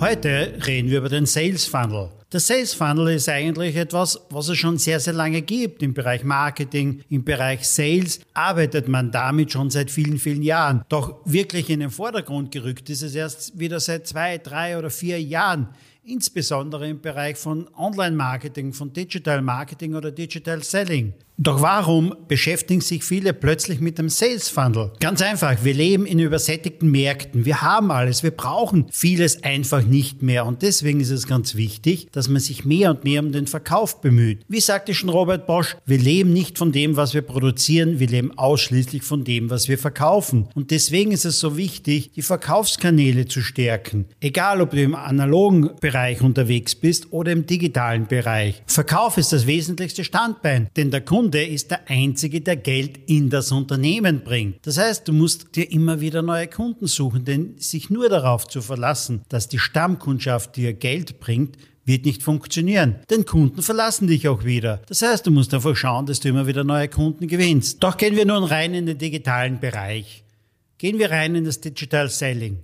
Heute reden wir über den Sales Funnel. Der Sales Funnel ist eigentlich etwas, was es schon sehr, sehr lange gibt. Im Bereich Marketing, im Bereich Sales arbeitet man damit schon seit vielen, vielen Jahren. Doch wirklich in den Vordergrund gerückt ist es erst wieder seit zwei, drei oder vier Jahren insbesondere im Bereich von Online-Marketing, von Digital Marketing oder Digital Selling. Doch warum beschäftigen sich viele plötzlich mit dem Sales Funnel? Ganz einfach, wir leben in übersättigten Märkten. Wir haben alles, wir brauchen vieles einfach nicht mehr. Und deswegen ist es ganz wichtig, dass man sich mehr und mehr um den Verkauf bemüht. Wie sagte schon Robert Bosch, wir leben nicht von dem, was wir produzieren, wir leben ausschließlich von dem, was wir verkaufen. Und deswegen ist es so wichtig, die Verkaufskanäle zu stärken. Egal, ob du im analogen Bereich unterwegs bist oder im digitalen Bereich. Verkauf ist das wesentlichste Standbein, denn der Kunde Kunde ist der Einzige, der Geld in das Unternehmen bringt. Das heißt, du musst dir immer wieder neue Kunden suchen, denn sich nur darauf zu verlassen, dass die Stammkundschaft dir Geld bringt, wird nicht funktionieren. Denn Kunden verlassen dich auch wieder. Das heißt, du musst einfach schauen, dass du immer wieder neue Kunden gewinnst. Doch gehen wir nun rein in den digitalen Bereich. Gehen wir rein in das Digital Selling.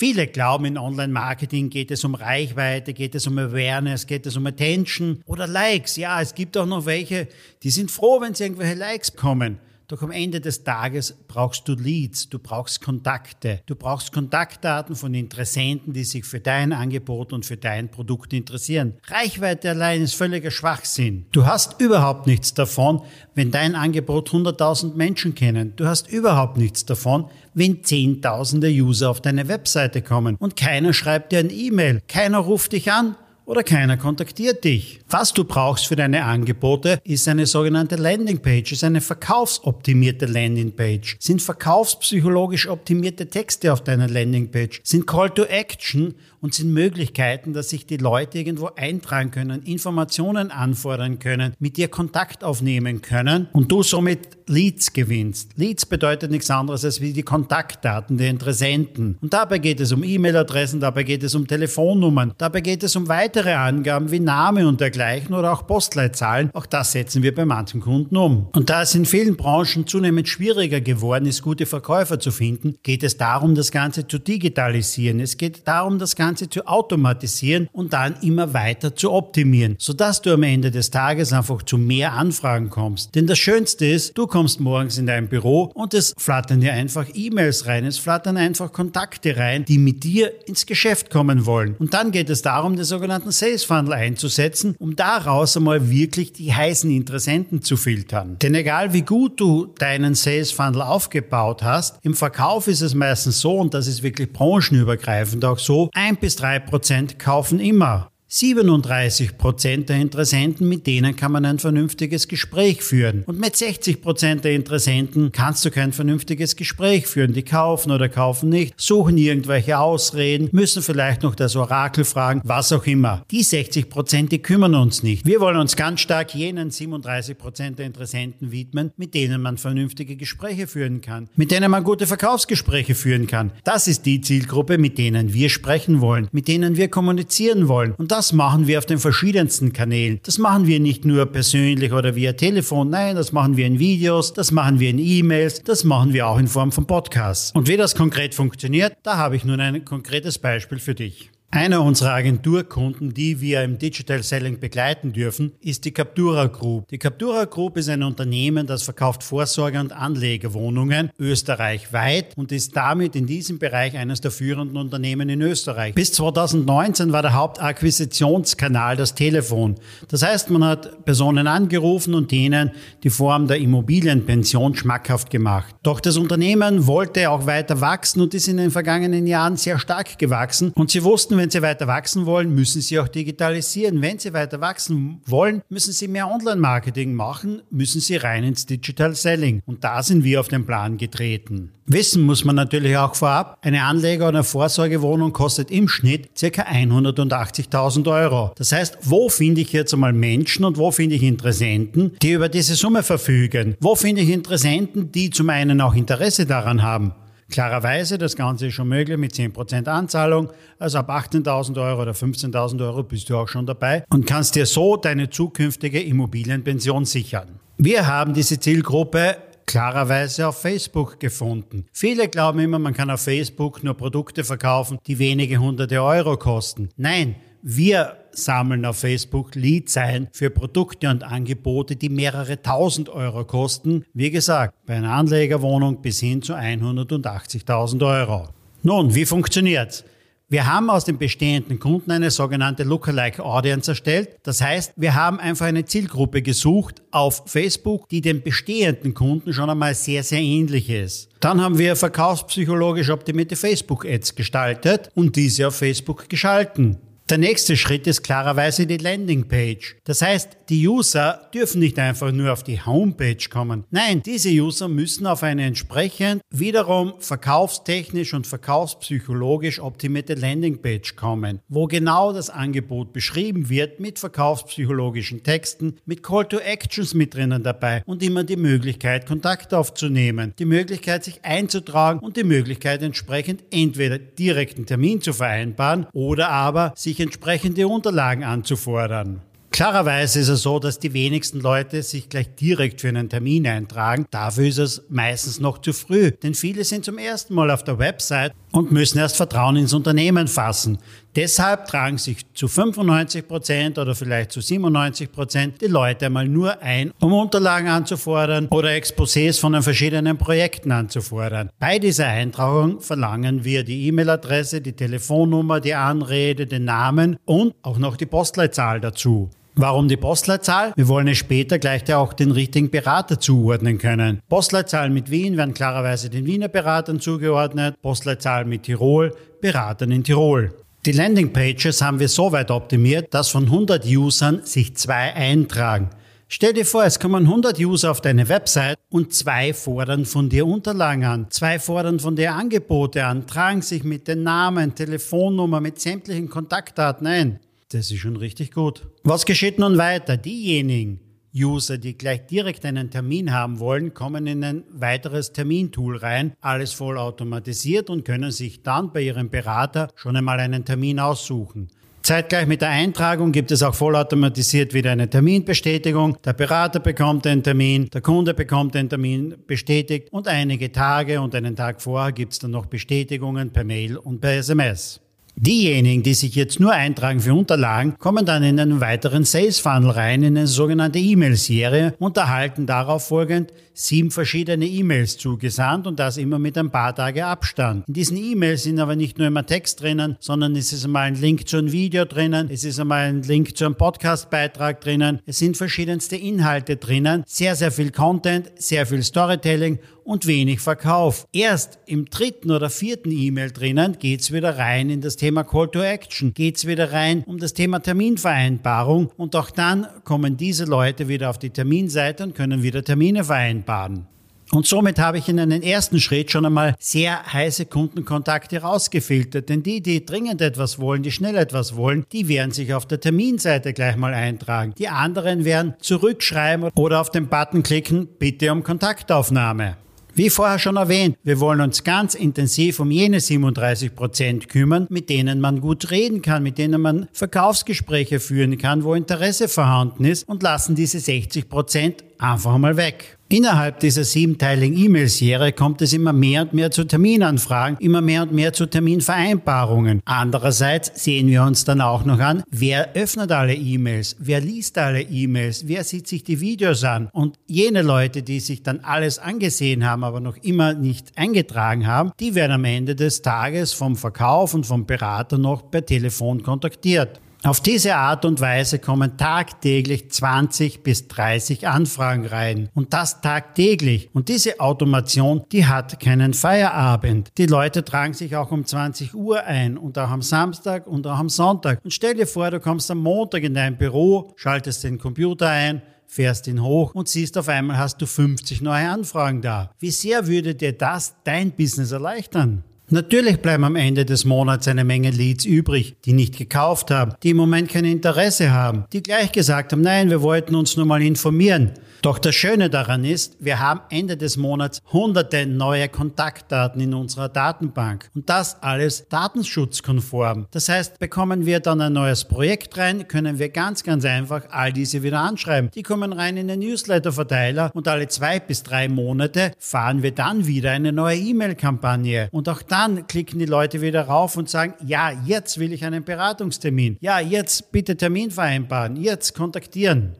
Viele glauben, in Online-Marketing geht es um Reichweite, geht es um Awareness, geht es um Attention oder Likes. Ja, es gibt auch noch welche, die sind froh, wenn sie irgendwelche Likes bekommen. Doch am Ende des Tages brauchst du Leads, du brauchst Kontakte, du brauchst Kontaktdaten von Interessenten, die sich für dein Angebot und für dein Produkt interessieren. Reichweite allein ist völliger Schwachsinn. Du hast überhaupt nichts davon, wenn dein Angebot 100.000 Menschen kennen. Du hast überhaupt nichts davon, wenn Zehntausende User auf deine Webseite kommen und keiner schreibt dir ein E-Mail, keiner ruft dich an oder keiner kontaktiert dich. Was du brauchst für deine Angebote ist eine sogenannte Landingpage, ist eine verkaufsoptimierte Landingpage, sind verkaufspsychologisch optimierte Texte auf deiner Landingpage, sind Call to Action und sind Möglichkeiten, dass sich die Leute irgendwo eintragen können, Informationen anfordern können, mit dir Kontakt aufnehmen können und du somit Leads gewinnst. Leads bedeutet nichts anderes als wie die Kontaktdaten der Interessenten. Und dabei geht es um E-Mail-Adressen, dabei geht es um Telefonnummern, dabei geht es um weitere Angaben wie Name und dergleichen oder auch Postleitzahlen. Auch das setzen wir bei manchen Kunden um. Und da es in vielen Branchen zunehmend schwieriger geworden ist, gute Verkäufer zu finden, geht es darum, das Ganze zu digitalisieren. Es geht darum, das Ganze zu automatisieren und dann immer weiter zu optimieren, sodass du am Ende des Tages einfach zu mehr Anfragen kommst. Denn das Schönste ist, du kommst morgens in dein Büro und es flattern dir einfach E-Mails rein, es flattern einfach Kontakte rein, die mit dir ins Geschäft kommen wollen. Und dann geht es darum, den sogenannten Sales Funnel einzusetzen, um daraus einmal wirklich die heißen Interessenten zu filtern. Denn egal wie gut du deinen Sales Funnel aufgebaut hast, im Verkauf ist es meistens so, und das ist wirklich branchenübergreifend auch so, ein bis drei Prozent kaufen immer. 37 Prozent der Interessenten, mit denen kann man ein vernünftiges Gespräch führen. Und mit 60 Prozent der Interessenten kannst du kein vernünftiges Gespräch führen. Die kaufen oder kaufen nicht, suchen irgendwelche Ausreden, müssen vielleicht noch das Orakel fragen, was auch immer. Die 60 Prozent, die kümmern uns nicht. Wir wollen uns ganz stark jenen 37 Prozent der Interessenten widmen, mit denen man vernünftige Gespräche führen kann, mit denen man gute Verkaufsgespräche führen kann. Das ist die Zielgruppe, mit denen wir sprechen wollen, mit denen wir kommunizieren wollen. Und das machen wir auf den verschiedensten Kanälen. Das machen wir nicht nur persönlich oder via Telefon, nein, das machen wir in Videos, das machen wir in E-Mails, das machen wir auch in Form von Podcasts. Und wie das konkret funktioniert, da habe ich nun ein konkretes Beispiel für dich. Einer unserer Agenturkunden, die wir im Digital Selling begleiten dürfen, ist die Captura Group. Die Captura Group ist ein Unternehmen, das verkauft Vorsorge- und Anlegerwohnungen österreichweit und ist damit in diesem Bereich eines der führenden Unternehmen in Österreich. Bis 2019 war der Hauptakquisitionskanal das Telefon. Das heißt, man hat Personen angerufen und denen die Form der Immobilienpension schmackhaft gemacht. Doch das Unternehmen wollte auch weiter wachsen und ist in den vergangenen Jahren sehr stark gewachsen und sie wussten, wenn Sie weiter wachsen wollen, müssen Sie auch digitalisieren. Wenn Sie weiter wachsen wollen, müssen Sie mehr Online-Marketing machen, müssen Sie rein ins Digital Selling. Und da sind wir auf den Plan getreten. Wissen muss man natürlich auch vorab, eine Anleger- oder Vorsorgewohnung kostet im Schnitt ca. 180.000 Euro. Das heißt, wo finde ich jetzt einmal Menschen und wo finde ich Interessenten, die über diese Summe verfügen? Wo finde ich Interessenten, die zum einen auch Interesse daran haben? Klarerweise, das Ganze ist schon möglich mit 10% Anzahlung. Also ab 18.000 Euro oder 15.000 Euro bist du auch schon dabei und kannst dir so deine zukünftige Immobilienpension sichern. Wir haben diese Zielgruppe klarerweise auf Facebook gefunden. Viele glauben immer, man kann auf Facebook nur Produkte verkaufen, die wenige hunderte Euro kosten. Nein, wir sammeln auf Facebook Leads ein für Produkte und Angebote, die mehrere tausend Euro kosten. Wie gesagt, bei einer Anlegerwohnung bis hin zu 180.000 Euro. Nun, wie funktioniert's? Wir haben aus den bestehenden Kunden eine sogenannte Lookalike Audience erstellt. Das heißt, wir haben einfach eine Zielgruppe gesucht auf Facebook, die den bestehenden Kunden schon einmal sehr, sehr ähnlich ist. Dann haben wir verkaufspsychologisch optimierte Facebook-Ads gestaltet und diese auf Facebook geschalten. Der nächste Schritt ist klarerweise die Landingpage. Das heißt, die User dürfen nicht einfach nur auf die Homepage kommen. Nein, diese User müssen auf eine entsprechend wiederum verkaufstechnisch und verkaufspsychologisch optimierte Landingpage kommen, wo genau das Angebot beschrieben wird mit verkaufspsychologischen Texten, mit Call to Actions mit drinnen dabei und immer die Möglichkeit, Kontakt aufzunehmen, die Möglichkeit, sich einzutragen und die Möglichkeit, entsprechend entweder direkten Termin zu vereinbaren oder aber sich sich entsprechende Unterlagen anzufordern. Klarerweise ist es so, dass die wenigsten Leute sich gleich direkt für einen Termin eintragen. Dafür ist es meistens noch zu früh, denn viele sind zum ersten Mal auf der Website und müssen erst Vertrauen ins Unternehmen fassen. Deshalb tragen sich zu 95 Prozent oder vielleicht zu 97 Prozent die Leute einmal nur ein, um Unterlagen anzufordern oder Exposés von den verschiedenen Projekten anzufordern. Bei dieser Eintragung verlangen wir die E-Mail-Adresse, die Telefonnummer, die Anrede, den Namen und auch noch die Postleitzahl dazu. Warum die Postleitzahl? Wir wollen es später gleich auch den richtigen Berater zuordnen können. Postleitzahlen mit Wien werden klarerweise den Wiener Beratern zugeordnet, Postleitzahl mit Tirol, Beratern in Tirol. Die Landingpages haben wir so weit optimiert, dass von 100 Usern sich zwei eintragen. Stell dir vor, es kommen 100 User auf deine Website und zwei fordern von dir Unterlagen an, zwei fordern von dir Angebote an, tragen sich mit den Namen, Telefonnummer, mit sämtlichen Kontaktdaten ein. Das ist schon richtig gut. Was geschieht nun weiter? Diejenigen User, die gleich direkt einen Termin haben wollen, kommen in ein weiteres Termintool rein, alles voll automatisiert und können sich dann bei ihrem Berater schon einmal einen Termin aussuchen. Zeitgleich mit der Eintragung gibt es auch vollautomatisiert wieder eine Terminbestätigung. Der Berater bekommt den Termin, der Kunde bekommt den Termin bestätigt und einige Tage und einen Tag vorher gibt es dann noch Bestätigungen per Mail und per SMS. Diejenigen, die sich jetzt nur eintragen für Unterlagen, kommen dann in einen weiteren Sales Funnel rein, in eine sogenannte E-Mail-Serie und erhalten darauf folgend sieben verschiedene E-Mails zugesandt und das immer mit ein paar Tage Abstand. In diesen E-Mails sind aber nicht nur immer Text drinnen, sondern es ist einmal ein Link zu einem Video drinnen, es ist einmal ein Link zu einem Podcast-Beitrag drinnen, es sind verschiedenste Inhalte drinnen, sehr, sehr viel Content, sehr viel Storytelling und wenig Verkauf. Erst im dritten oder vierten E-Mail drinnen geht's wieder rein in das Thema Call to Action, geht's wieder rein um das Thema Terminvereinbarung und auch dann kommen diese Leute wieder auf die Terminseite und können wieder Termine vereinbaren. Und somit habe ich in einem ersten Schritt schon einmal sehr heiße Kundenkontakte rausgefiltert. Denn die, die dringend etwas wollen, die schnell etwas wollen, die werden sich auf der Terminseite gleich mal eintragen. Die anderen werden zurückschreiben oder auf den Button klicken, bitte um Kontaktaufnahme. Wie vorher schon erwähnt, wir wollen uns ganz intensiv um jene 37 Prozent kümmern, mit denen man gut reden kann, mit denen man Verkaufsgespräche führen kann, wo Interesse vorhanden ist und lassen diese 60 Prozent einfach mal weg. Innerhalb dieser siebenteiligen E-Mail-Serie kommt es immer mehr und mehr zu Terminanfragen, immer mehr und mehr zu Terminvereinbarungen. Andererseits sehen wir uns dann auch noch an, wer öffnet alle E-Mails, wer liest alle E-Mails, wer sieht sich die Videos an. Und jene Leute, die sich dann alles angesehen haben, aber noch immer nicht eingetragen haben, die werden am Ende des Tages vom Verkauf und vom Berater noch per Telefon kontaktiert. Auf diese Art und Weise kommen tagtäglich 20 bis 30 Anfragen rein. Und das tagtäglich. Und diese Automation, die hat keinen Feierabend. Die Leute tragen sich auch um 20 Uhr ein und auch am Samstag und auch am Sonntag. Und stell dir vor, du kommst am Montag in dein Büro, schaltest den Computer ein, fährst ihn hoch und siehst auf einmal hast du 50 neue Anfragen da. Wie sehr würde dir das dein Business erleichtern? Natürlich bleiben am Ende des Monats eine Menge Leads übrig, die nicht gekauft haben, die im Moment kein Interesse haben, die gleich gesagt haben, nein, wir wollten uns nur mal informieren. Doch das Schöne daran ist, wir haben Ende des Monats hunderte neue Kontaktdaten in unserer Datenbank. Und das alles datenschutzkonform. Das heißt, bekommen wir dann ein neues Projekt rein, können wir ganz, ganz einfach all diese wieder anschreiben. Die kommen rein in den Newsletter-Verteiler und alle zwei bis drei Monate fahren wir dann wieder eine neue E-Mail-Kampagne. Und auch dann klicken die Leute wieder rauf und sagen, ja, jetzt will ich einen Beratungstermin. Ja, jetzt bitte Termin vereinbaren. Jetzt kontaktieren.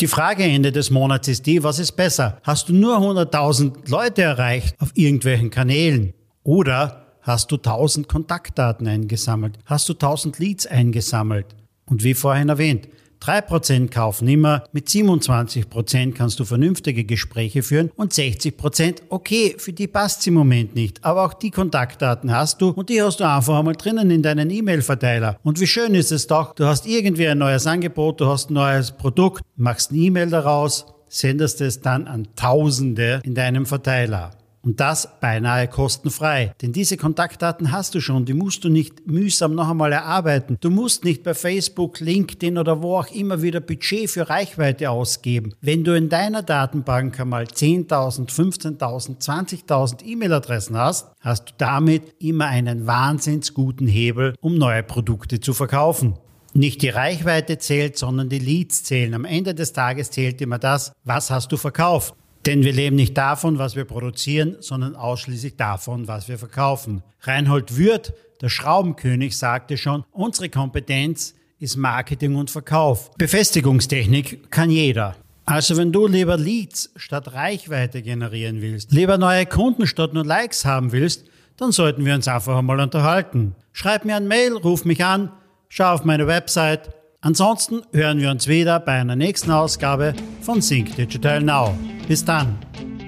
Die Frage Ende des Monats ist die, was ist besser? Hast du nur 100.000 Leute erreicht auf irgendwelchen Kanälen? Oder hast du 1000 Kontaktdaten eingesammelt? Hast du 1000 Leads eingesammelt? Und wie vorhin erwähnt, 3% kaufen immer, mit 27% kannst du vernünftige Gespräche führen und 60% okay, für die passt im Moment nicht. Aber auch die Kontaktdaten hast du und die hast du einfach einmal drinnen in deinen E-Mail-Verteiler. Und wie schön ist es doch, du hast irgendwie ein neues Angebot, du hast ein neues Produkt, machst eine E-Mail daraus, sendest es dann an Tausende in deinem Verteiler. Und das beinahe kostenfrei. Denn diese Kontaktdaten hast du schon, die musst du nicht mühsam noch einmal erarbeiten. Du musst nicht bei Facebook, LinkedIn oder wo auch immer wieder Budget für Reichweite ausgeben. Wenn du in deiner Datenbank einmal 10.000, 15.000, 20.000 E-Mail-Adressen hast, hast du damit immer einen wahnsinns guten Hebel, um neue Produkte zu verkaufen. Nicht die Reichweite zählt, sondern die Leads zählen. Am Ende des Tages zählt immer das, was hast du verkauft. Denn wir leben nicht davon, was wir produzieren, sondern ausschließlich davon, was wir verkaufen. Reinhold Würth, der Schraubenkönig, sagte schon, unsere Kompetenz ist Marketing und Verkauf. Befestigungstechnik kann jeder. Also wenn du lieber Leads statt Reichweite generieren willst, lieber neue Kunden statt nur Likes haben willst, dann sollten wir uns einfach einmal unterhalten. Schreib mir ein Mail, ruf mich an, schau auf meine Website. Ansonsten hören wir uns wieder bei einer nächsten Ausgabe von Sync Digital Now. Bis dann.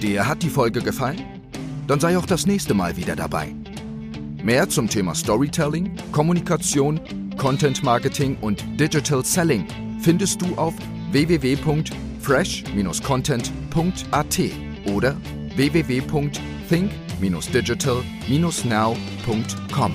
Dir hat die Folge gefallen? Dann sei auch das nächste Mal wieder dabei. Mehr zum Thema Storytelling, Kommunikation, Content Marketing und Digital Selling findest du auf www.fresh-content.at oder www.think-digital-now.com.